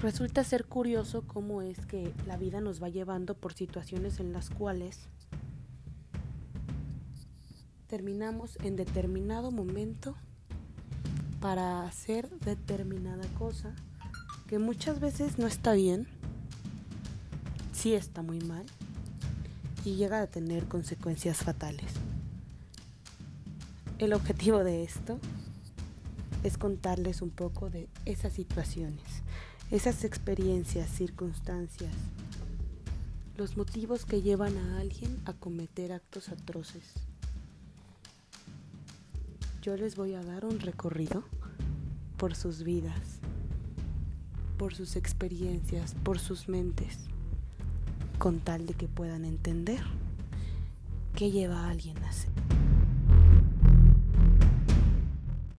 Resulta ser curioso cómo es que la vida nos va llevando por situaciones en las cuales terminamos en determinado momento para hacer determinada cosa que muchas veces no está bien, sí está muy mal y llega a tener consecuencias fatales. El objetivo de esto es contarles un poco de esas situaciones, esas experiencias, circunstancias, los motivos que llevan a alguien a cometer actos atroces. Yo les voy a dar un recorrido por sus vidas, por sus experiencias, por sus mentes, con tal de que puedan entender qué lleva a alguien a hacer.